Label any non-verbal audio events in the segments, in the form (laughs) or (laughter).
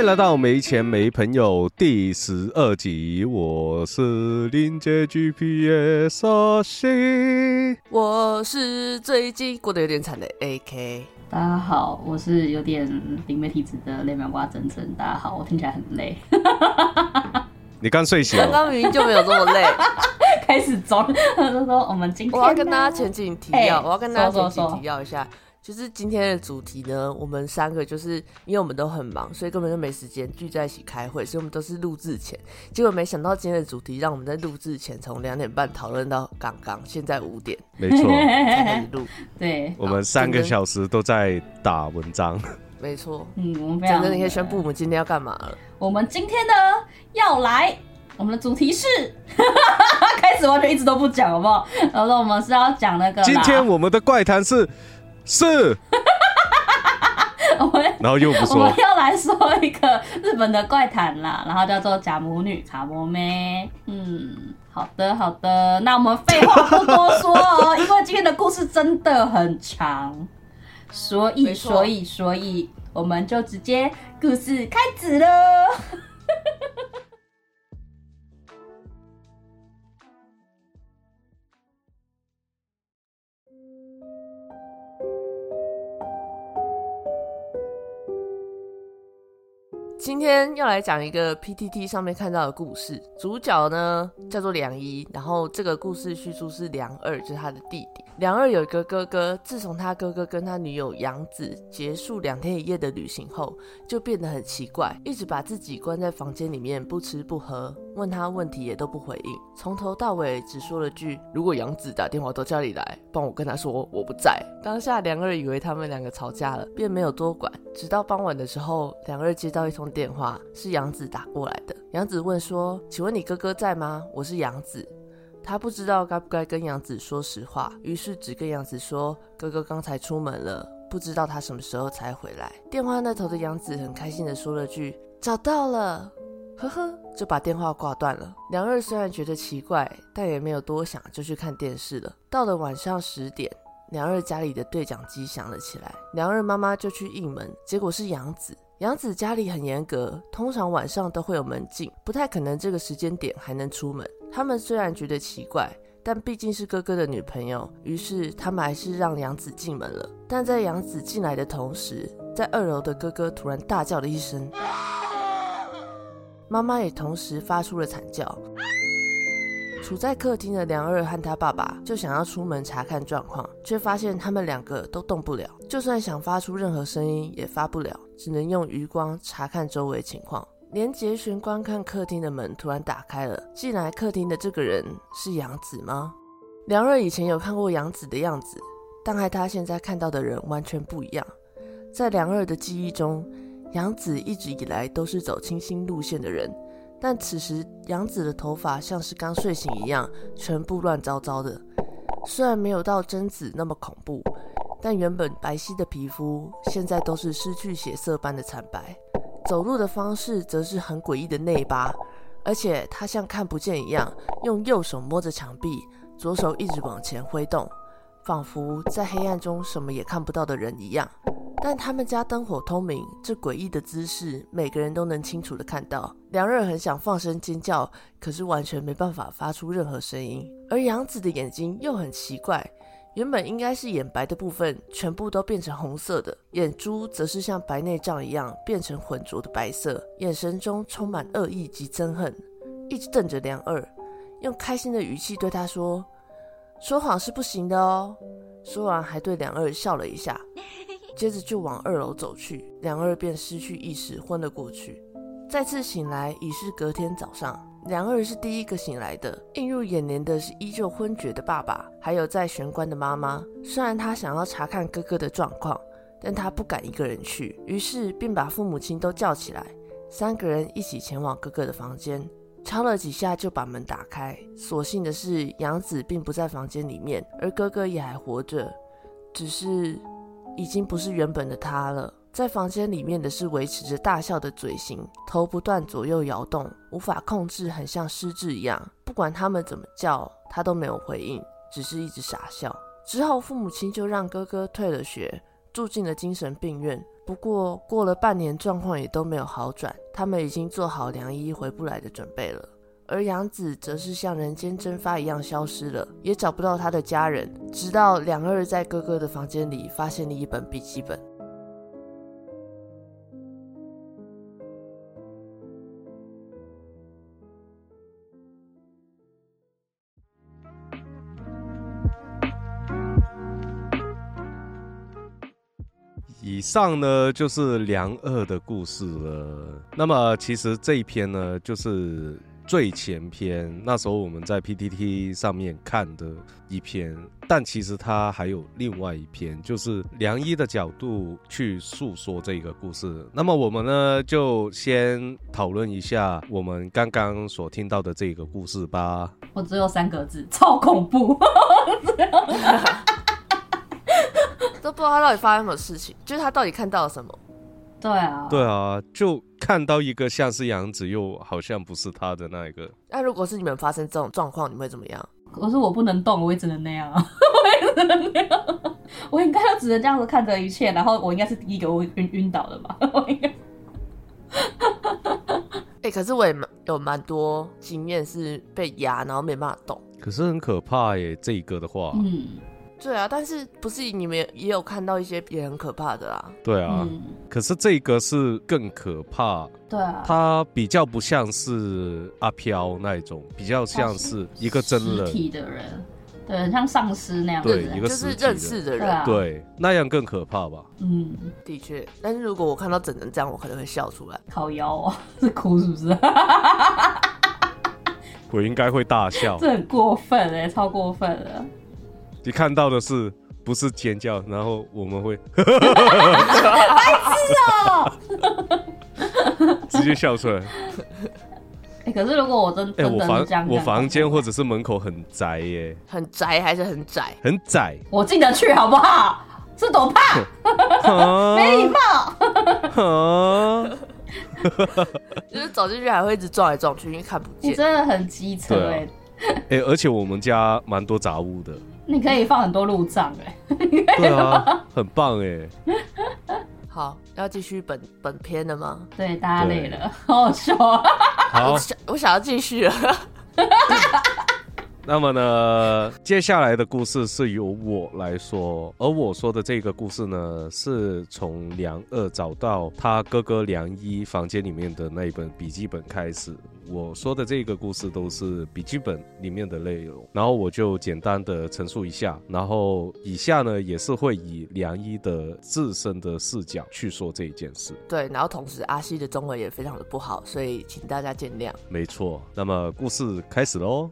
欢迎来到没钱没朋友第十二集，我是林杰 GPS 阿西。我是最近过得有点惨的 AK。大家好，我是有点灵媒体质的雷苗瓜真真。大家好，我听起来很累，你刚睡醒哦？刚刚明明就没有这么累。(laughs) 开始装，他就说我们今天我要跟大家前景提要，哎我要跟大家前景说说说提要一下，就是今天的主题呢，我们三个就是因为我们都很忙，所以根本就没时间聚在一起开会，所以我们都是录制前。结果没想到今天的主题让我们在录制前从两点半讨论到刚刚，现在五点没错，才开始录。(laughs) 对，我们三个小时都在打文章。(laughs) 没错，嗯，我们非常真的你可以宣布我们今天要干嘛了。我们今天呢要来，我们的主题是，(laughs) 开始完全一直都不讲，好不好？然后我们是要讲那个，今天我们的怪谈是是，(laughs) 我们然后又不我说们，要来说一个日本的怪谈啦，然后叫做假母女卡摩妹。嗯，好的好的，那我们废话不多说哦，(laughs) 因为今天的故事真的很长，所以所以所以我们就直接故事开始了。今天要来讲一个 PTT 上面看到的故事，主角呢叫做梁一，然后这个故事叙述是梁二，就是他的弟弟。梁二有一个哥哥，自从他哥哥跟他女友杨子结束两天一夜的旅行后，就变得很奇怪，一直把自己关在房间里面不吃不喝，问他问题也都不回应，从头到尾只说了句：“如果杨子打电话到家里来，帮我跟他说我不在。”当下梁二以为他们两个吵架了，便没有多管。直到傍晚的时候，梁二接到一通电话，是杨子打过来的。杨子问说：“请问你哥哥在吗？我是杨子。”他不知道该不该跟杨子说实话，于是只跟杨子说：“哥哥刚才出门了，不知道他什么时候才回来。”电话那头的杨子很开心的说了句：“找到了。”呵呵，就把电话挂断了。梁二虽然觉得奇怪，但也没有多想，就去看电视了。到了晚上十点，梁二家里的对讲机响了起来，梁二妈妈就去应门，结果是杨子。杨子家里很严格，通常晚上都会有门禁，不太可能这个时间点还能出门。他们虽然觉得奇怪，但毕竟是哥哥的女朋友，于是他们还是让杨子进门了。但在杨子进来的同时，在二楼的哥哥突然大叫了一声，妈妈也同时发出了惨叫。处在客厅的梁二和他爸爸就想要出门查看状况，却发现他们两个都动不了，就算想发出任何声音也发不了，只能用余光查看周围情况。连杰玄观看客厅的门突然打开了，进来客厅的这个人是杨子吗？梁二以前有看过杨子的样子，但和他现在看到的人完全不一样。在梁二的记忆中，杨子一直以来都是走清新路线的人。但此时，杨子的头发像是刚睡醒一样，全部乱糟糟的。虽然没有到贞子那么恐怖，但原本白皙的皮肤现在都是失去血色般的惨白。走路的方式则是很诡异的内八，而且他像看不见一样，用右手摸着墙壁，左手一直往前挥动，仿佛在黑暗中什么也看不到的人一样。但他们家灯火通明，这诡异的姿势，每个人都能清楚的看到。梁二很想放声尖叫，可是完全没办法发出任何声音。而杨子的眼睛又很奇怪，原本应该是眼白的部分，全部都变成红色的，眼珠则是像白内障一样变成浑浊的白色，眼神中充满恶意及憎恨，一直瞪着梁二，用开心的语气对他说：“说谎是不行的哦。”说完还对梁二笑了一下。接着就往二楼走去，梁二便失去意识，昏了过去。再次醒来已是隔天早上，梁二是第一个醒来的。映入眼帘的是依旧昏厥的爸爸，还有在玄关的妈妈。虽然他想要查看哥哥的状况，但他不敢一个人去，于是便把父母亲都叫起来，三个人一起前往哥哥的房间。敲了几下就把门打开，所幸的是杨子并不在房间里面，而哥哥也还活着，只是。已经不是原本的他了。在房间里面的是维持着大笑的嘴型，头不断左右摇动，无法控制，很像失智一样。不管他们怎么叫，他都没有回应，只是一直傻笑。之后父母亲就让哥哥退了学，住进了精神病院。不过过了半年，状况也都没有好转，他们已经做好良医回不来的准备了。而杨子则是像人间蒸发一样消失了，也找不到他的家人。直到两二在哥哥的房间里发现了一本笔记本。以上呢就是梁二的故事了。那么其实这一篇呢，就是最前篇，那时候我们在 PTT 上面看的一篇。但其实它还有另外一篇，就是梁一的角度去诉说这个故事。那么我们呢，就先讨论一下我们刚刚所听到的这个故事吧。我只有三个字，超恐怖。(laughs) 都不知道他到底发生什么事情，就是他到底看到了什么。对啊，对啊，就看到一个像是杨子，又好像不是他的那一个。那如果是你们发生这种状况，你们会怎么样？可是我不能动，我也只能那样，(laughs) 我也只能那样。我应该就只能这样子看着一切，然后我应该是第一个我晕晕倒的吧？(laughs) 我应该。(laughs) 哎，可是我也蛮有蛮多经验是被压，然后没办法动。可是很可怕耶，这一个的话。嗯，对啊，但是不是你们也有看到一些也很可怕的啦？对啊，嗯，可是这个是更可怕，对啊，它比较不像是阿飘那一种，比较像是一个真实人，体的人，对，很像丧尸那样子的人。对一个就是认识的人，对啊对，那样更可怕吧？嗯，的确。但是如果我看到整人这样，我可能会笑出来。烤腰啊，(laughs) 是哭是不是？(laughs) 我应该会大笑。这很过分哎，超过分了。你看到的是不是尖叫？然后我们会直接笑出来。哎，可是如果我真哎、真我房我房间或者者是门口很窄耶，很窄还是很窄？很窄。我进得去好不好？是多怕，(laughs) 啊没礼貌。啊！(laughs) 就是走进去还会一直撞来撞去，因为看不你见。真的很机车哎，哎、而且我们家蛮多杂物的。你可以放很多路障哎。对啊，很棒哎。(laughs) 好，要继续本本片了吗？对，大家累了，好好笑啊。好我，想我想要继续了。那么呢，接下来的故事是由我来说，而我说的这个故事呢，是从梁二找到他哥哥梁一房间里面的那一本笔记本开始。我说的这个故事都是笔记本里面的内容，然后我就简单的陈述一下，然后以下呢也是会以梁一的自身的视角去说这一件事。对，然后同时阿西的中文也非常的不好，所以请大家见谅。没错，那么故事开始喽。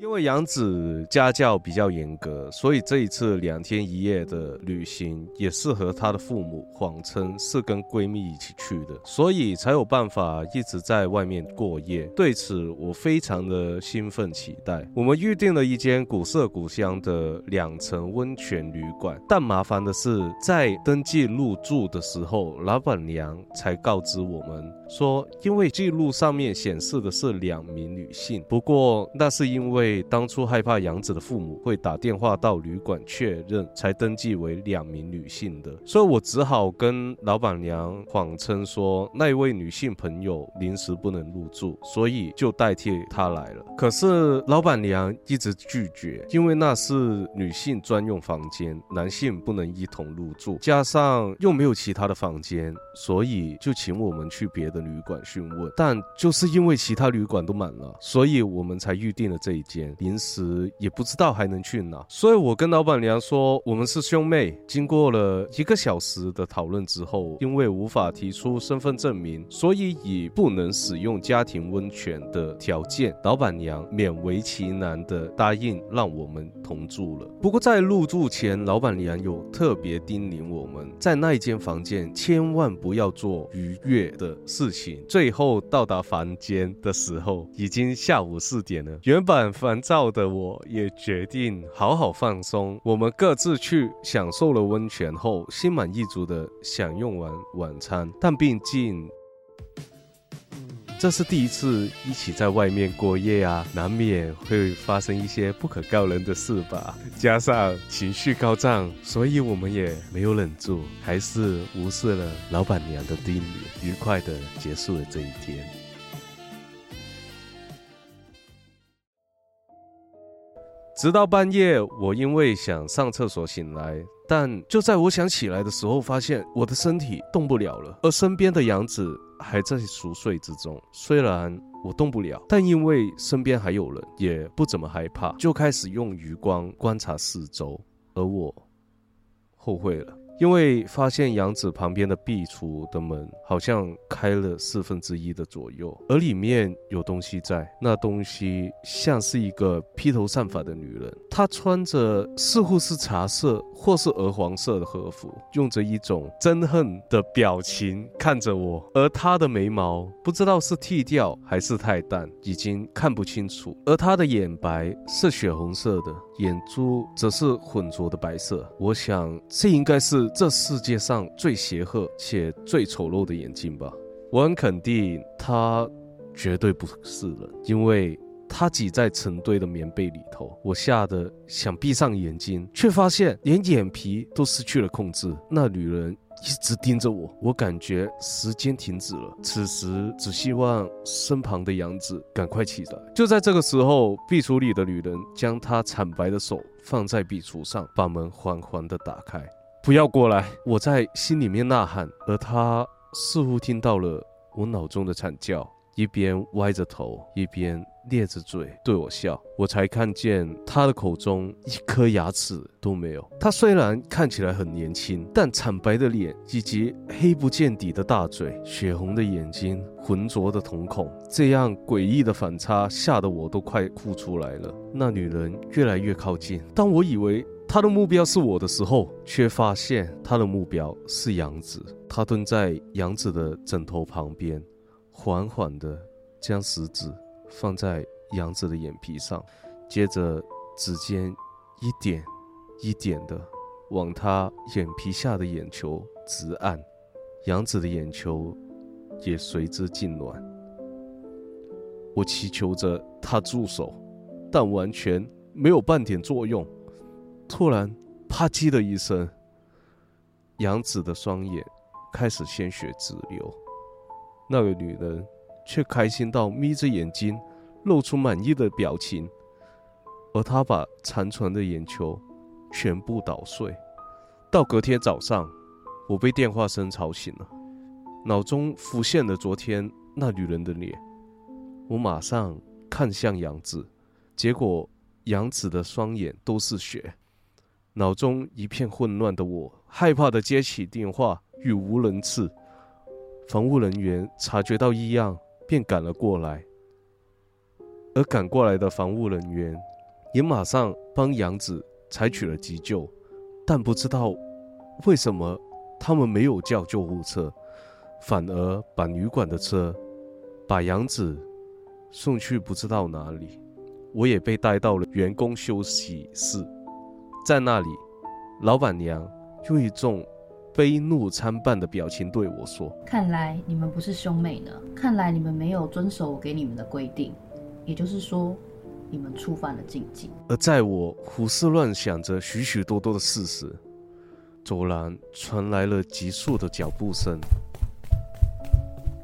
因为杨子家教比较严格，所以这一次两天一夜的旅行也是和她的父母谎称是跟闺蜜一起去的，所以才有办法一直在外面过夜。对此，我非常的兴奋期待。我们预定了一间古色古香的两层温泉旅馆，但麻烦的是，在登记入住的时候，老板娘才告知我们说，因为记录上面显示的是两名女性，不过那是因为当初害怕杨子的父母会打电话到旅馆确认，才登记为两名女性的，所以我只好跟老板娘谎称说那位女性朋友临时不能入住，所以就代替她来了。可是老板娘一直拒绝，因为那是女性专用房间，男性不能一同入住，加上又没有其他的房间，所以就请我们去别的旅馆询问。但就是因为其他旅馆都满了，所以我们才预定了这一间。临时也不知道还能去哪，所以我跟老板娘说我们是兄妹。经过了一个小时的讨论之后，因为无法提出身份证明，所以以不能使用家庭温泉的条件，老板娘勉为其难的答应让我们同住了。不过在入住前，老板娘有特别叮咛我们，在那一间房间千万不要做逾越的事情。最后到达房间的时候，已经下午四点了。原本烦躁的我也决定好好放松。我们各自去享受了温泉后，心满意足的享用完晚餐。但毕竟这是第一次一起在外面过夜啊，难免会发生一些不可告人的事吧。加上情绪高涨，所以我们也没有忍住，还是无视了老板娘的叮咛，愉快的结束了这一天。直到半夜，我因为想上厕所醒来，但就在我想起来的时候，发现我的身体动不了了，而身边的杨子还在熟睡之中。虽然我动不了，但因为身边还有人，也不怎么害怕，就开始用余光观察四周。而我后悔了。因为发现杨子旁边的壁橱的门好像开了四分之一的左右，而里面有东西在。那东西像是一个披头散发的女人，她穿着似乎是茶色或是鹅黄色的和服，用着一种憎恨的表情看着我。而她的眉毛不知道是剃掉还是太淡，已经看不清楚。而她的眼白是血红色的，眼珠则是浑浊的白色。我想这应该是。这世界上最邪恶且最丑陋的眼睛吧，我很肯定他绝对不是人，因为他挤在成堆的棉被里头。我吓得想闭上眼睛，却发现连眼皮都失去了控制。那女人一直盯着我，我感觉时间停止了。此时只希望身旁的杨子赶快起来。就在这个时候，壁橱里的女人将她惨白的手放在壁橱上，把门缓缓地打开。不要过来！我在心里面呐喊，而她似乎听到了我脑中的惨叫，一边歪着头，一边咧着嘴对我笑。我才看见他的口中一颗牙齿都没有。他虽然看起来很年轻，但惨白的脸以及黑不见底的大嘴、血红的眼睛、浑浊的瞳孔，这样诡异的反差，吓得我都快哭出来了。那女人越来越靠近，当我以为……他的目标是我的时候，却发现他的目标是杨子。他蹲在杨子的枕头旁边，缓缓地将食指放在杨子的眼皮上，接着指尖一点一点的往他眼皮下的眼球直按，杨子的眼球也随之痉挛。我祈求着他住手，但完全没有半点作用。突然，啪叽的一声，杨子的双眼开始鲜血直流。那个女人却开心到眯着眼睛，露出满意的表情。而他把残存的眼球全部捣碎。到隔天早上，我被电话声吵醒了，脑中浮现了昨天那女人的脸。我马上看向杨子，结果杨子的双眼都是血。脑中一片混乱的我，害怕的接起电话，语无伦次。防务人员察觉到异样，便赶了过来。而赶过来的防务人员，也马上帮杨子采取了急救，但不知道为什么他们没有叫救护车，反而把旅馆的车把杨子送去不知道哪里。我也被带到了员工休息室。在那里，老板娘用一种悲怒参半的表情对我说：“看来你们不是兄妹呢。看来你们没有遵守我给你们的规定，也就是说，你们触犯了禁忌。”而在我胡思乱想着许许多多的事时，走廊传来了急速的脚步声，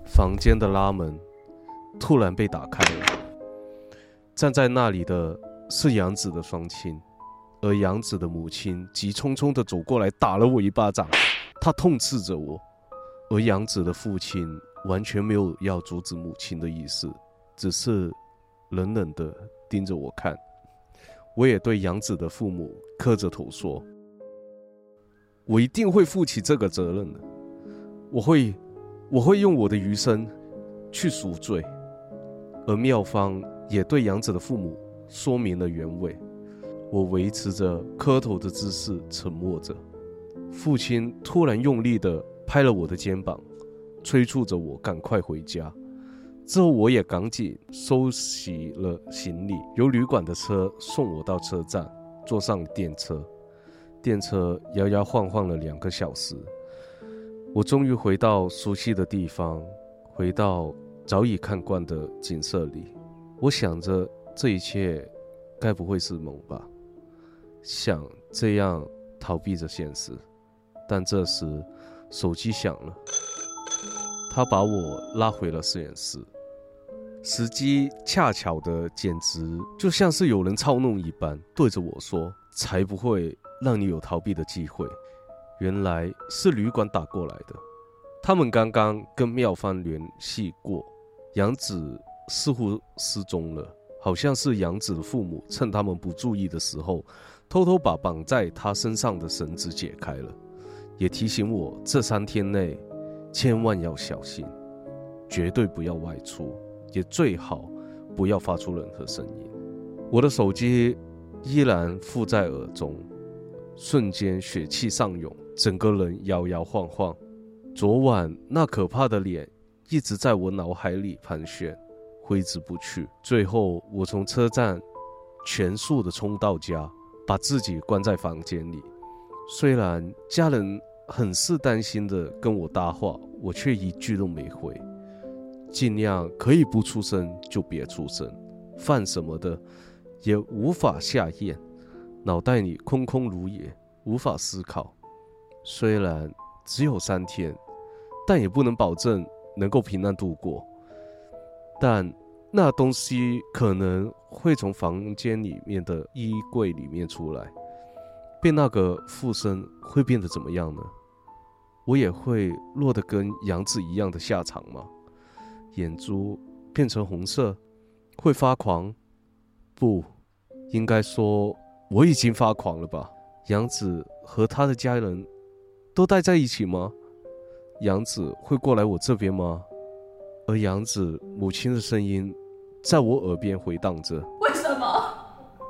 房间的拉门突然被打开了，站在那里的是杨子的双亲。而杨子的母亲急匆匆地走过来，打了我一巴掌，他痛斥着我。而杨子的父亲完全没有要阻止母亲的意思，只是冷冷的盯着我看。我也对杨子的父母磕着头说：“我一定会负起这个责任的，我会，我会用我的余生去赎罪。”而妙方也对杨子的父母说明了原委。我维持着磕头的姿势，沉默着。父亲突然用力地拍了我的肩膀，催促着我赶快回家。之后，我也赶紧收拾了行李，由旅馆的车送我到车站，坐上电车。电车摇摇晃晃了两个小时，我终于回到熟悉的地方，回到早已看惯的景色里，我想着这一切该不会是梦吧？想这样逃避着现实，但这时手机响了，他把我拉回了实验室。时机恰巧的，简直就像是有人操弄一般，对着我说：“才不会让你有逃避的机会。”原来是旅馆打过来的，他们刚刚跟妙方联系过，杨子似乎失踪了，好像是杨子的父母趁他们不注意的时候，偷偷把绑在他身上的绳子解开了，也提醒我这三天内千万要小心，绝对不要外出。也最好不要发出任何声音。我的手机依然附在耳中，瞬间血气上涌，整个人摇摇晃晃。昨晚那可怕的脸一直在我脑海里盘旋，挥之不去。最后，我从车站全速的冲到家，把自己关在房间里。虽然家人很是担心的跟我搭话，我却一句都没回。尽量可以不出声就别出声，饭什么的也无法下咽，脑袋里空空如也，无法思考。虽然只有三天，但也不能保证能够平安度过。但那东西可能会从房间里面的衣柜里面出来，被那个附身会变得怎么样呢？我也会落得跟杨子一样的下场吗？眼珠变成红色，会发狂？不，应该说我已经发狂了吧？杨子和他的家人都待在一起吗？杨子会过来我这边吗？而杨子母亲的声音在我耳边回荡着：为什么？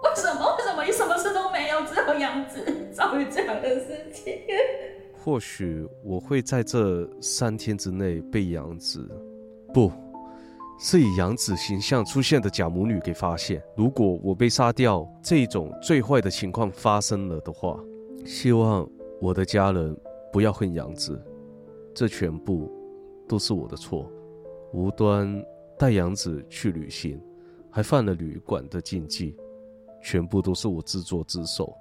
为什么？为什么你什么事都没有，只有杨子遭遇这样的事情？或许我会在这三天之内被杨子。不是以杨子形象出现的假母女给发现。如果我被杀掉，这种最坏的情况发生了的话，希望我的家人不要恨杨子。这全部都是我的错，无端带杨子去旅行，还犯了旅馆的禁忌，全部都是我自作自受。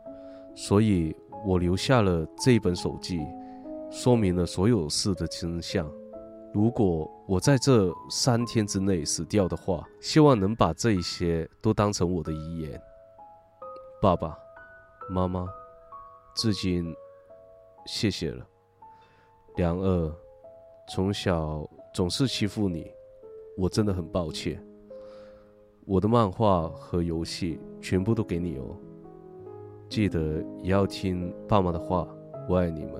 所以我留下了这一本手记，说明了所有事的真相。如果我在这三天之内死掉的话，希望能把这一些都当成我的遗言。爸爸妈妈，至今谢谢了。梁二，从小总是欺负你，我真的很抱歉。我的漫画和游戏全部都给你哦，记得也要听爸妈的话。我爱你们，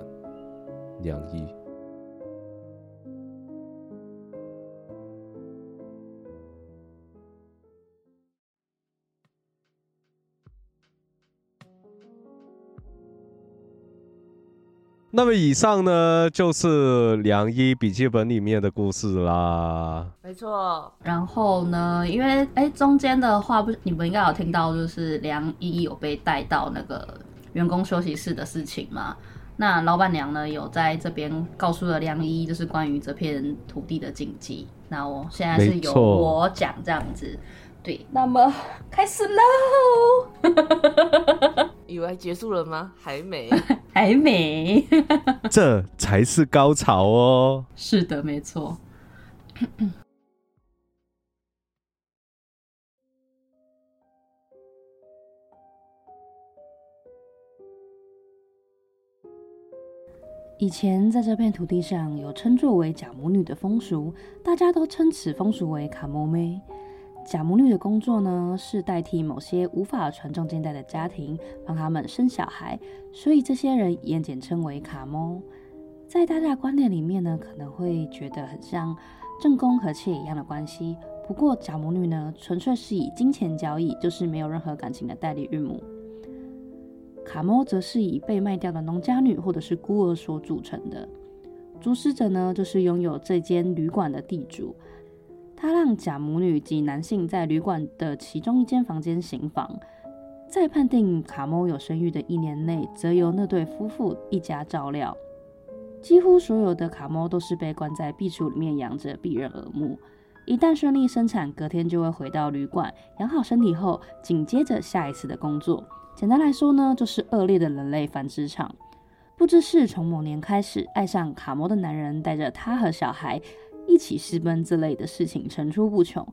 梁一。那么以上呢，就是梁一笔记本里面的故事啦。没错。然后呢，因为哎中间的话不，你们应该有听到，就是梁一有被带到那个员工休息室的事情嘛。那老板娘呢，有在这边告诉了梁一，就是关于这片土地的禁忌。那我现在是由我讲这样子。对，那么开始喽！(laughs) (laughs) (laughs) 以为结束了吗？还没，(laughs) 还没，(laughs) 这才是高潮哦！是的，没错。以前在这片土地上有称作为假母女的风俗，大家都称此风俗为卡摩妹。假母女的工作呢，是代替某些无法传宗接代的家庭，帮他们生小孩，所以这些人也简称为卡摩。在大家观念里面呢，可能会觉得很像正宫和妾一样的关系。不过假母女呢，纯粹是以金钱交易，就是没有任何感情的代理孕母。卡摩则是以被卖掉的农家女或者是孤儿所组成的。主使者呢，就是拥有这间旅馆的地主。他让假母女及男性在旅馆的其中一间房间行房，在判定卡莫有生育的一年内，则由那对夫妇一家照料。几乎所有的卡莫都是被关在壁橱里面养着，避人耳目。一旦顺利生产，隔天就会回到旅馆养好身体后，紧接着下一次的工作。简单来说呢，就是恶劣的人类繁殖场。不知是从某年开始，爱上卡摩的男人带着他和小孩一起私奔之类的事情层出不穷，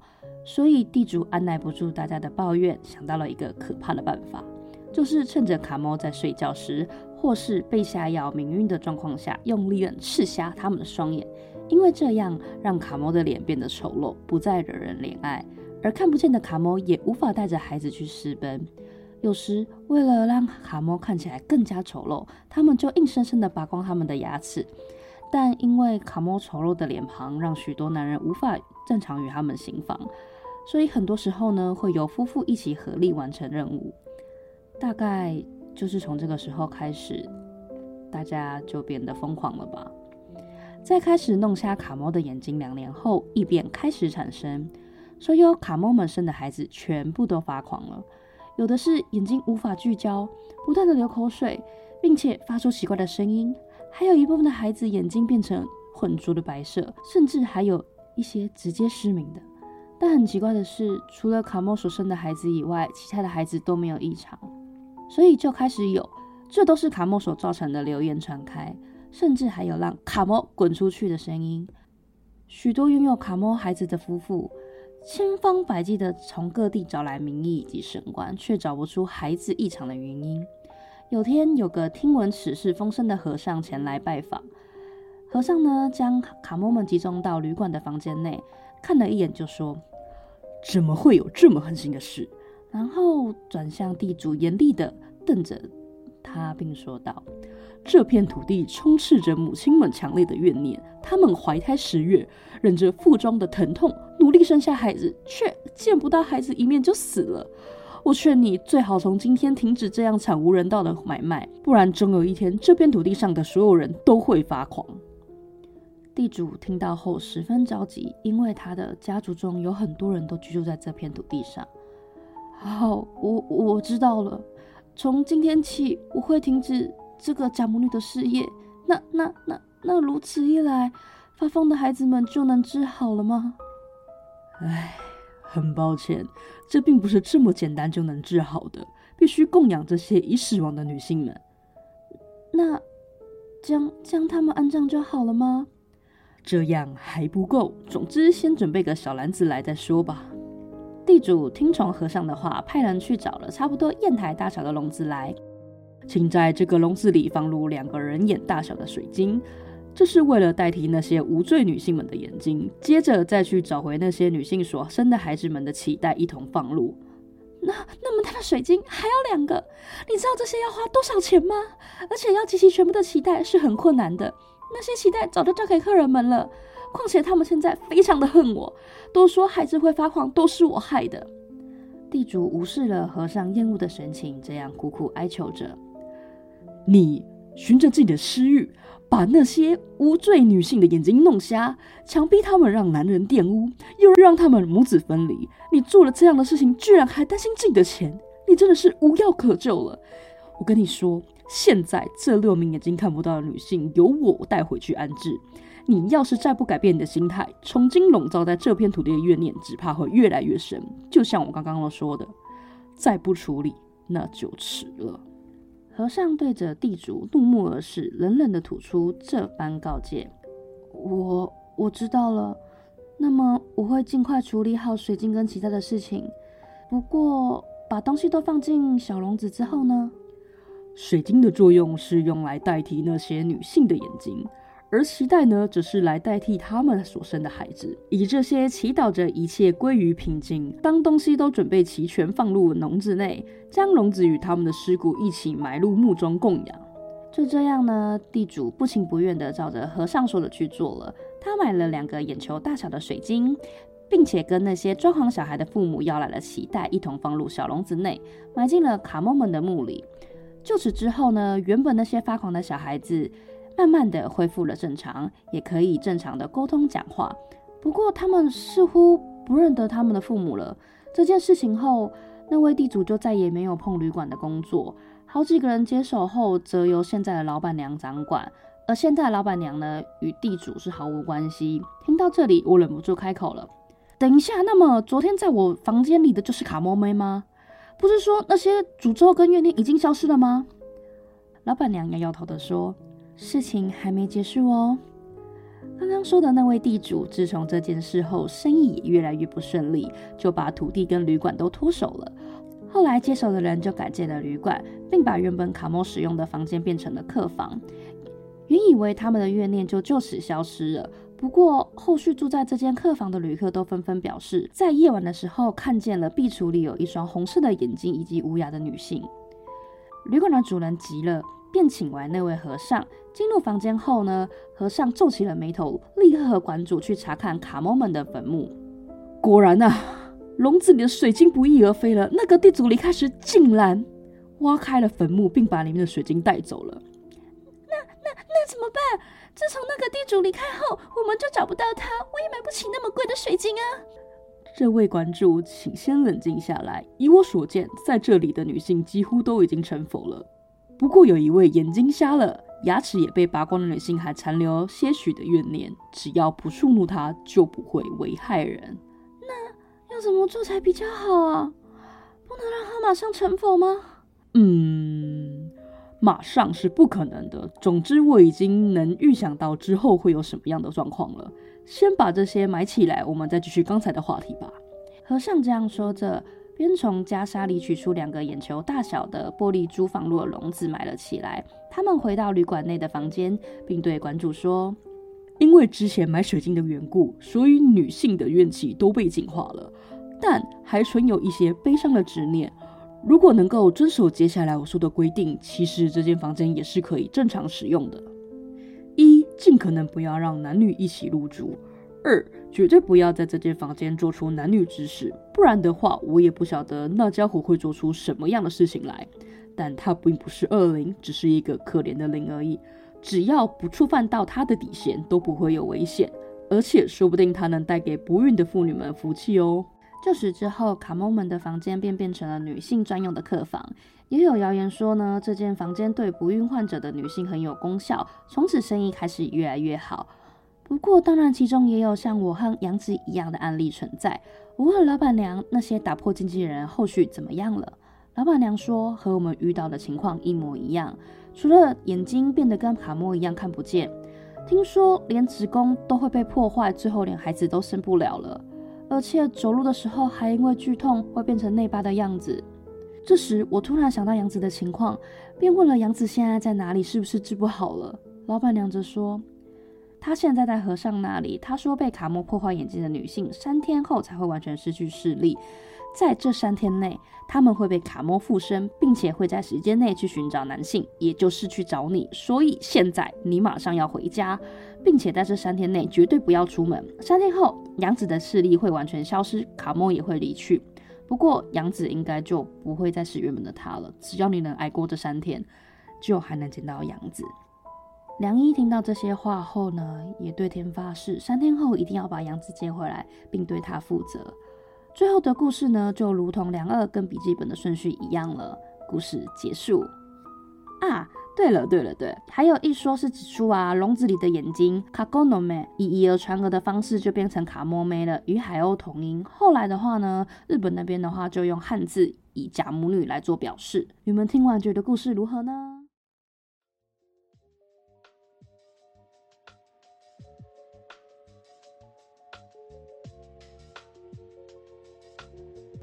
所以地主按耐不住大家的抱怨，想到了一个可怕的办法，就是趁着卡摩在睡觉时，或是被下药迷晕的状况下，用利刃刺瞎他们的双眼，因为这样让卡摩的脸变得丑陋，不再惹人怜爱，而看不见的卡摩也无法带着孩子去私奔。有时，为了让卡莫看起来更加丑陋，他们就硬生生地拔光他们的牙齿。但因为卡莫丑陋的脸庞，让许多男人无法正常与他们行房，所以很多时候呢，会由夫妇一起合力完成任务。大概就是从这个时候开始，大家就变得疯狂了吧。在开始弄瞎卡莫的眼睛两年后，异变开始产生，所有卡莫们生的孩子全部都发狂了。有的是眼睛无法聚焦，不断的流口水，并且发出奇怪的声音；还有一部分的孩子眼睛变成混浊的白色，甚至还有一些直接失明的。但很奇怪的是，除了卡莫所生的孩子以外，其他的孩子都没有异常。所以就开始有这都是卡莫所造成的流言传开，甚至还有让卡莫滚出去的声音。许多拥有卡莫孩子的夫妇。千方百计地从各地找来名医以及神官，却找不出孩子异常的原因。有天，有个听闻此事风声的和尚前来拜访。和尚呢，将卡莫们集中到旅馆的房间内，看了一眼就说：“怎么会有这么狠心的事？”然后转向地主，严厉地瞪着他，并说道。这片土地充斥着母亲们强烈的怨念，她们怀胎十月，忍着腹中的疼痛，努力生下孩子，却见不到孩子一面就死了。我劝你最好从今天停止这样惨无人道的买卖，不然终有一天，这片土地上的所有人都会发狂。地主听到后十分着急，因为他的家族中有很多人都居住在这片土地上。好，我我知道了，从今天起，我会停止。这个假母女的事业，那那那那如此一来，发疯的孩子们就能治好了吗？唉，很抱歉，这并不是这么简单就能治好的，必须供养这些已死亡的女性们。那将将他们安葬就好了吗？这样还不够，总之先准备个小篮子来再说吧。地主听从和尚的话，派人去找了差不多砚台大小的笼子来。请在这个笼子里放入两个人眼大小的水晶，这是为了代替那些无罪女性们的眼睛。接着再去找回那些女性所生的孩子们的脐带，一同放入。那那么大的水晶还要两个，你知道这些要花多少钱吗？而且要集齐全部的脐带是很困难的。那些脐带早就交给客人们了，况且他们现在非常的恨我，都说孩子会发狂都是我害的。地主无视了和尚厌恶的神情，这样苦苦哀求着。你循着自己的私欲，把那些无罪女性的眼睛弄瞎，强逼他们让男人玷污，又让他们母子分离。你做了这样的事情，居然还担心自己的钱，你真的是无药可救了。我跟你说，现在这六名眼睛看不到的女性，由我带回去安置。你要是再不改变你的心态，从今笼罩在这片土地的怨念，只怕会越来越深。就像我刚刚说的，再不处理，那就迟了。和尚对着地主怒目而视，冷冷的吐出这般告诫：“我我知道了，那么我会尽快处理好水晶跟其他的事情。不过，把东西都放进小笼子之后呢？水晶的作用是用来代替那些女性的眼睛。”而脐带呢，则是来代替他们所生的孩子，以这些祈祷着一切归于平静。当东西都准备齐全，放入笼子内，将笼子与他们的尸骨一起埋入墓中供养。就这样呢，地主不情不愿地照着和尚说的去做了。他买了两个眼球大小的水晶，并且跟那些装潢小孩的父母要来了脐带，一同放入小笼子内，埋进了卡莫们的墓里。就此之后呢，原本那些发狂的小孩子。慢慢的恢复了正常，也可以正常的沟通讲话。不过他们似乎不认得他们的父母了。这件事情后，那位地主就再也没有碰旅馆的工作。好几个人接手后，则由现在的老板娘掌管。而现在的老板娘呢，与地主是毫无关系。听到这里，我忍不住开口了：“等一下，那么昨天在我房间里的就是卡莫梅吗？不是说那些诅咒跟怨念已经消失了吗？老板娘摇摇头的说：“事情还没结束哦。刚刚说的那位地主，自从这件事后，生意也越来越不顺利，就把土地跟旅馆都脱手了。后来接手的人就改建了旅馆，并把原本卡莫使用的房间变成了客房。原以为他们的怨念就就此消失了。”不过，后续住在这间客房的旅客都纷纷表示，在夜晚的时候看见了壁橱里有一双红色的眼睛以及无牙的女性。旅馆的主人急了，便请来那位和尚。进入房间后呢，和尚皱起了眉头，立刻和馆主去查看卡莫们的坟墓。果然啊，笼子里的水晶不翼而飞了。那个地主离开时，竟然挖开了坟墓，并把里面的水晶带走了。那那那怎么办？自从那个地主离开后，我们就找不到他，我也买不起那么贵的水晶啊！这位馆主，请先冷静下来。以我所见，在这里的女性几乎都已经成佛了。不过有一位眼睛瞎了、牙齿也被拔光的女性，还残留些许的怨念。只要不触怒她，就不会危害人。那要怎么做才比较好啊？不能让她马上成佛吗？嗯。马上是不可能的。总之，我已经能预想到之后会有什么样的状况了。先把这些埋起来，我们再继续刚才的话题吧。和尚这样说着，边从袈裟里取出两个眼球大小的玻璃珠放入笼子，埋了起来。他们回到旅馆内的房间，并对馆主说：“因为之前买水晶的缘故，所以女性的怨气都被净化了，但还存有一些悲伤的执念。”如果能够遵守接下来我说的规定，其实这间房间也是可以正常使用的。一，尽可能不要让男女一起入住；二，绝对不要在这间房间做出男女之事，不然的话，我也不晓得那家伙会做出什么样的事情来。但他并不是恶灵，只是一个可怜的灵而已。只要不触犯到他的底线，都不会有危险，而且说不定他能带给不孕的妇女们福气哦。就此之后，卡莫们的房间便变成了女性专用的客房。也有谣言说呢，这间房间对不孕患者的女性很有功效，从此生意开始越来越好。不过，当然其中也有像我和杨子一样的案例存在。我问老板娘，那些打破经纪人后续怎么样了？老板娘说，和我们遇到的情况一模一样，除了眼睛变得跟卡莫一样看不见，听说连子宫都会被破坏，最后连孩子都生不了了。而且走路的时候还因为剧痛会变成内八的样子。这时我突然想到杨子的情况，便问了杨子现在在哪里，是不是治不好了？老板娘则说，她现在在和尚那里。她说被卡莫破坏眼睛的女性，三天后才会完全失去视力。在这三天内，他们会被卡莫附身，并且会在时间内去寻找男性，也就是去找你。所以现在你马上要回家。并且在这三天内绝对不要出门。三天后，杨子的视力会完全消失，卡莫也会离去。不过，杨子应该就不会再是原本的他了。只要你能挨过这三天，就还能见到杨子。梁一听到这些话后呢，也对天发誓，三天后一定要把杨子接回来，并对他负责。最后的故事呢，就如同梁二跟笔记本的顺序一样了。故事结束啊。对了对了对，还有一说是指出啊，笼子里的眼睛卡ゴノメ以以讹传讹的方式就变成卡莫梅了，与海鸥同音。后来的话呢，日本那边的话就用汉字以假母女来做表示。你们听完觉得故事如何呢？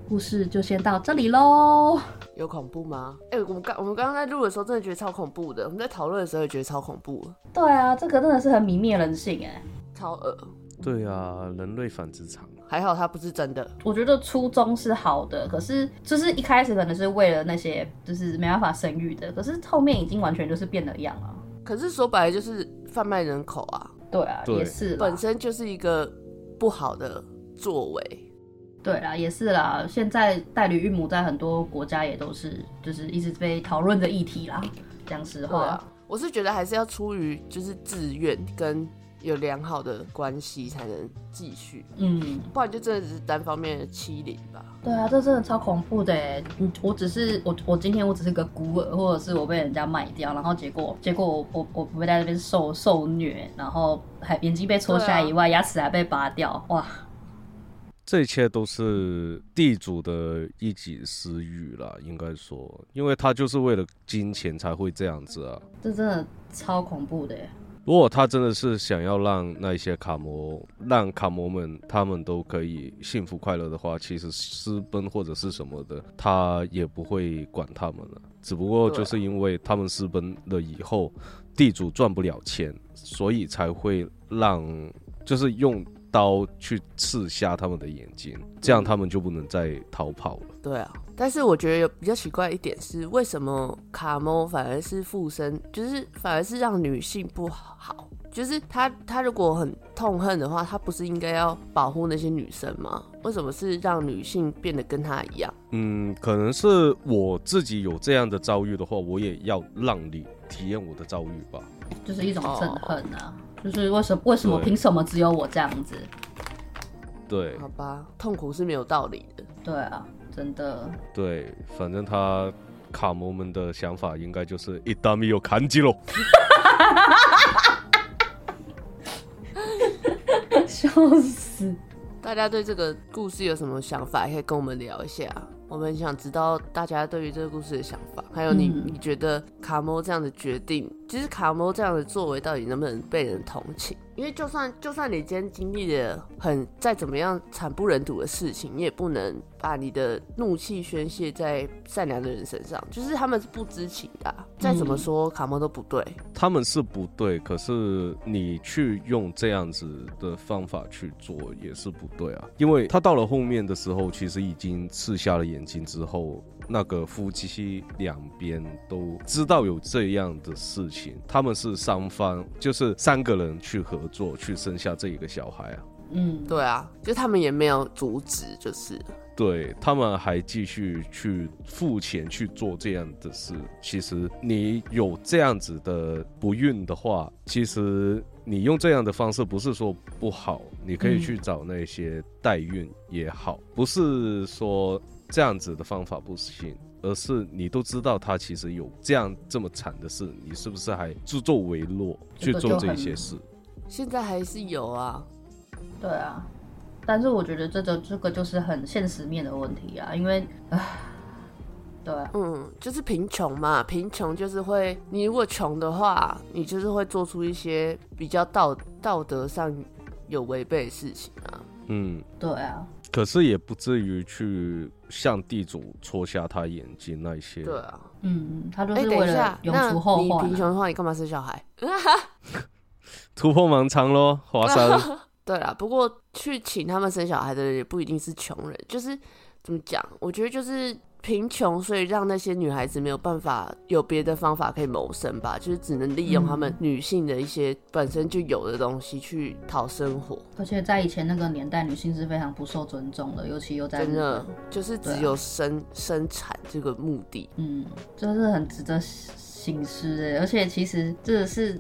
故事就先到这里喽。有恐怖吗？哎，我们刚我们刚刚在录的时候，真的觉得超恐怖的。我们在讨论的时候也觉得超恐怖。对啊，这个真的是很泯灭人性哎，超恶。对啊，人类反之常。还好它不是真的。我觉得初衷是好的，可是就是一开始可能是为了那些就是没办法生育的，可是后面已经完全就是变了样了。可是说白了就是贩卖人口啊。对啊，也是本身就是一个不好的作为。对啦，也是啦。现在代理孕母在很多国家也都是，就是一直被讨论的议题啦。讲实话，我是觉得还是要出于就是自愿跟有良好的关系才能继续，嗯，不然就真的只是单方面的欺凌吧。对啊，这真的超恐怖的。嗯，我只是我我今天我只是个孤儿，或者是我被人家卖掉，然后结果结果我我我不会在那边受受虐，然后还眼睛被戳下来以外，牙齿还被拔掉，哇！这一切都是地主的一己私欲了，应该说，因为他就是为了金钱才会这样子啊。这真的超恐怖的耶！如果他真的是想要让那些卡魔，让卡魔们他们都可以幸福快乐的话，其实私奔或者是什么的，他也不会管他们了。只不过就是因为他们私奔了以后，地主赚不了钱，所以才会让就是用。刀去刺瞎他们的眼睛，这样他们就不能再逃跑了。对啊，但是我觉得有比较奇怪一点是，为什么卡莫反而是附身，就是反而是让女性不好？就是他他如果很痛恨的话，他不是应该要保护那些女生吗？为什么是让女性变得跟他一样？嗯，可能是我自己有这样的遭遇的话，我也要让你体验我的遭遇吧。就是一种憎恨啊。就是为什么？为什么凭什么只有我这样子？对，好吧，痛苦是没有道理的。对啊，真的。对，反正他卡摩们的想法应该就是一大米有砍击喽。(laughs) 笑死！大家对这个故事有什么想法？可以跟我们聊一下。我们想知道大家对于这个故事的想法，还有你你觉得卡魔这样的决定，其实卡莫这样的作为到底能不能被人同情？因为就算就算你今天经历了很再怎么样惨不忍睹的事情，你也不能把你的怒气宣泄在善良的人身上。就是他们是不知情的，再怎么说卡莫都不对。他们是不对，可是你去用这样子的方法去做也是不对啊。因为他到了后面的时候，其实已经刺瞎了眼睛之后。那个夫妻两边都知道有这样的事情，他们是三方，就是三个人去合作去生下这一个小孩啊。嗯，对啊，就他们也没有阻止，就是对他们还继续去付钱去做这样的事。其实你有这样子的不孕的话，其实你用这样的方式不是说不好，你可以去找那些代孕也好，不是说。这样子的方法不行，而是你都知道他其实有这样这么惨的事，你是不是还助纣为虐去做这些事？现在还是有啊，对啊，但是我觉得这个这个就是很现实面的问题啊，因为，对，嗯，就是贫穷嘛，贫穷就是会，你如果穷的话，你就是会做出一些比较道道德上有违背的事情啊，嗯，对啊。可是也不至于去向地主戳瞎他眼睛那些。对啊，嗯，他就是为了永除后患。你贫穷的话，你干嘛生小孩？突破盲肠咯，华山。(laughs) 对啊，不过去请他们生小孩的人也不一定是穷人，就是怎么讲？我觉得就是。贫穷，所以让那些女孩子没有办法有别的方法可以谋生吧，就是只能利用她们女性的一些本身就有的东西去讨生活。而且在以前那个年代，女性是非常不受尊重的，尤其又在真的就是只有生生产这个目的。嗯，就是很值得醒思的。而且其实这是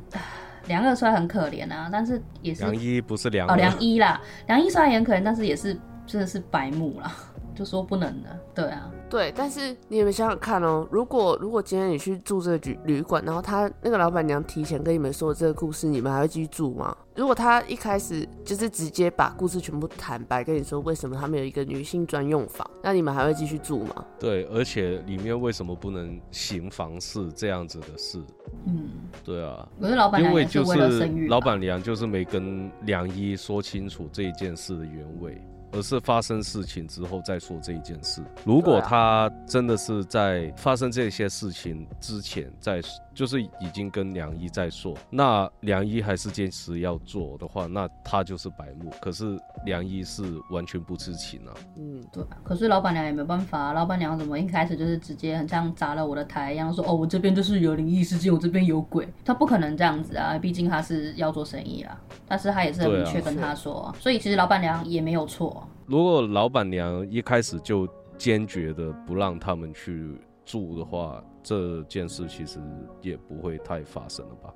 梁二帅很可怜啊，但是也是梁一不是梁哦梁一啦，梁一虽然也很可怜，但是也是真的是白目啦。就说不能的，对啊，对，但是你有没有想想看哦？如果如果今天你去住这个旅旅馆，然后他那个老板娘提前跟你们说这个故事，你们还会继续住吗？如果他一开始就是直接把故事全部坦白跟你说，为什么他们有一个女性专用房，那你们还会继续住吗？对，而且里面为什么不能行房事这样子的事？嗯，对啊，可是老板娘因为就是老板娘就是没跟梁一说清楚这一件事的原委。而是发生事情之后再说这一件事。如果他真的是在发生这些事情之前再。就是已经跟梁一在说，那梁一还是坚持要做的话，那他就是白目。可是梁一是完全不知情啊。嗯，对。可是老板娘也没办法，老板娘怎么一开始就是直接很像砸了我的台一样，说哦，我这边就是有灵异事件，我这边有鬼。他不可能这样子啊，毕竟他是要做生意啊。但是他也是很明确跟他说，所以其实老板娘也没有错。如果老板娘一开始就坚决的不让他们去住的话。这件事其实也不会太发生了吧？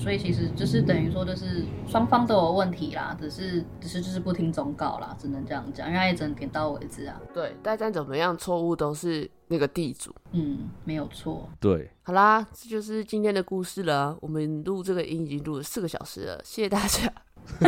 所以其实就是等于说，就是双方都有问题啦，只是只是就是不听忠告啦，只能这样讲，因为也只能点到为止啊。对，大家怎么样，错误都是那个地主。嗯，没有错。对，好啦，这就是今天的故事了。我们录这个音已经录了四个小时了，谢谢大家。(laughs)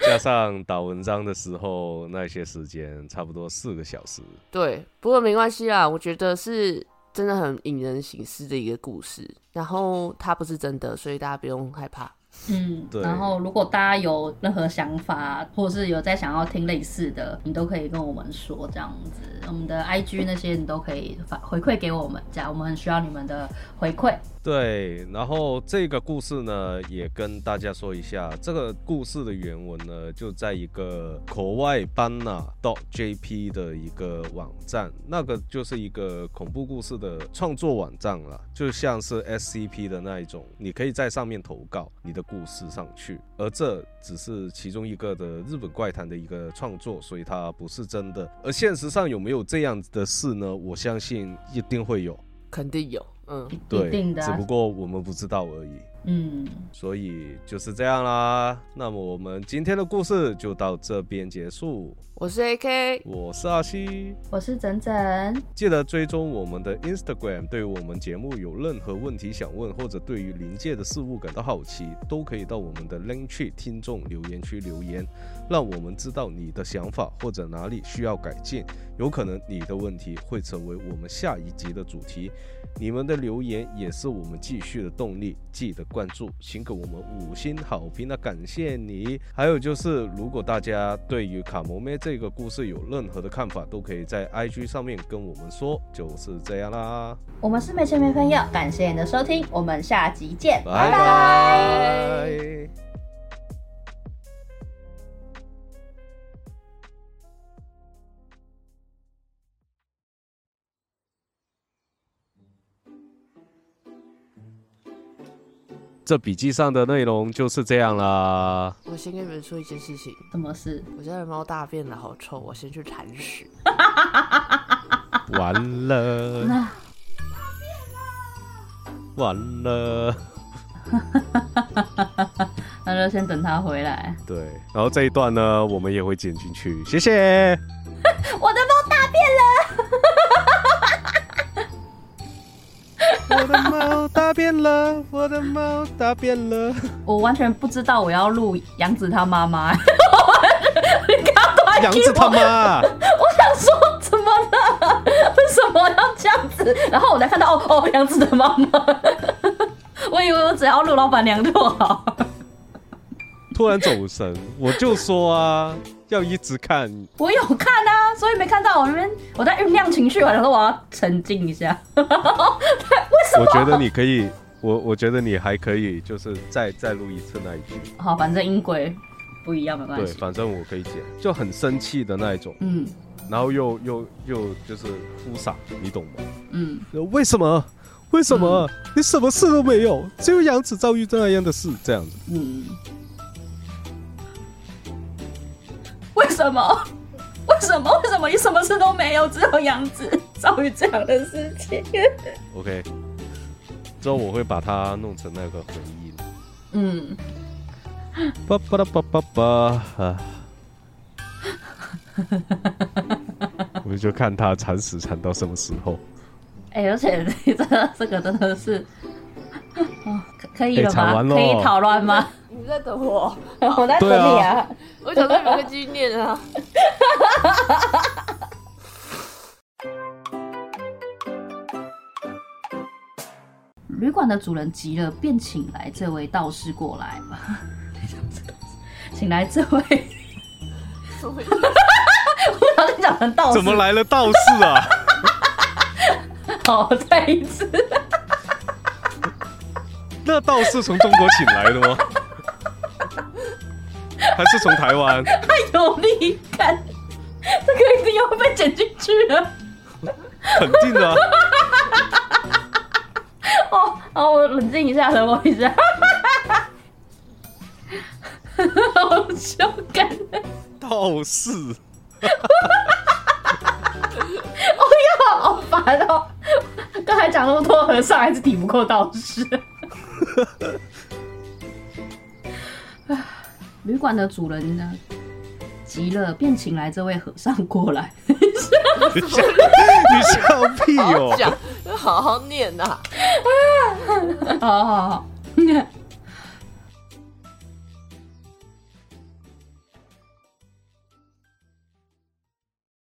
加上打文章的时候那些时间，差不多四个小时。对，不过没关系啦，我觉得是真的很引人醒思的一个故事。然后它不是真的，所以大家不用害怕。嗯，对然后如果大家有任何想法，或者是有在想要听类似的，你都可以跟我们说，这样子，我们的 IG 那些你都可以反回馈给我们，这样我们很需要你们的回馈。对，然后这个故事呢，也跟大家说一下，这个故事的原文呢，就在一个国外班纳 .jp 的一个网站，那个就是一个恐怖故事的创作网站了，就像是 SCP 的那一种，你可以在上面投稿你的故事上去，而这只是其中一个的日本怪谈的一个创作，所以它不是真的。而现实上有没有这样的事呢？我相信一定会有。肯定有，嗯，对，定的啊、只不过我们不知道而已。嗯，所以就是这样啦。那么我们今天的故事就到这边结束。我是 AK，我是阿西，我是整整，记得追踪我们的 Instagram。对于我们节目有任何问题想问，或者对于临界的事物感到好奇，都可以到我们的 Link Tree 听众留言区留言，让我们知道你的想法或者哪里需要改进。有可能你的问题会成为我们下一集的主题。你们的留言也是我们继续的动力，记得关注，请给我们五星好评啊！感谢你。还有就是，如果大家对于卡摩妹这个故事有任何的看法，都可以在 IG 上面跟我们说。就是这样啦，我们是没钱没朋友，感谢你的收听，我们下集见，拜拜。这笔记上的内容就是这样啦。我先跟你们说一件事情，什么事？我家的猫大便了，好臭，我先去铲屎。完了，完了。(laughs) 那就先等他回来。对，然后这一段呢，我们也会剪进去，谢谢。(laughs) 我的猫大便了。我的猫大便了，我的猫大便了。我完全不知道我要录杨子他妈妈，你刚刚突然杨子他妈，我想说怎么了？为什么要这样子？然后我才看到哦哦，杨子的妈妈。我以为我只要录老板娘就好。突然走神，我就说啊，要一直看。我有看啊，所以没看到我那边我在酝酿情绪，我想说我要沉静一下。我觉得你可以，我我觉得你还可以，就是再再录一次那一句。好，反正音轨不一样，没关对，反正我可以剪，就很生气的那一种，嗯然后又又又就是哭傻，你懂吗？嗯，为什么？为什么？你什么事都没有，只有杨子遭遇这样的事，这样子。嗯，为什么？为什么？为什么你什么事都没有，只有杨子遭遇这样的事情？(laughs) OK，之后我会把它弄成那个回忆。嗯，叭叭啦叭叭叭啊！(laughs) 我就看他铲屎铲到什么时候。哎、而且你这个这个真的是，哦，可可以了吗？可以讨论吗？你在等我？(laughs) 我在等你啊。我想说有个纪念啊。(laughs) 旅馆的主人急了，便请来这位道士过来。(laughs) 请来这位，(laughs) 我好像讲成道士，怎么？来了道士啊？好，(laughs) 再一次。那道士从中国请来的吗？还是从台湾？太有力感，这个一定要被剪进去了。肯定的、啊。哦，我冷静一下，等我一下。(laughs) 好羞感，道士，哦哟，好烦哦！刚才讲那么多和尚，还是抵不过道士。旅馆的主人呢，急了，便请来这位和尚过来。(laughs) 你笑你笑屁哦！好好念呐、好好好，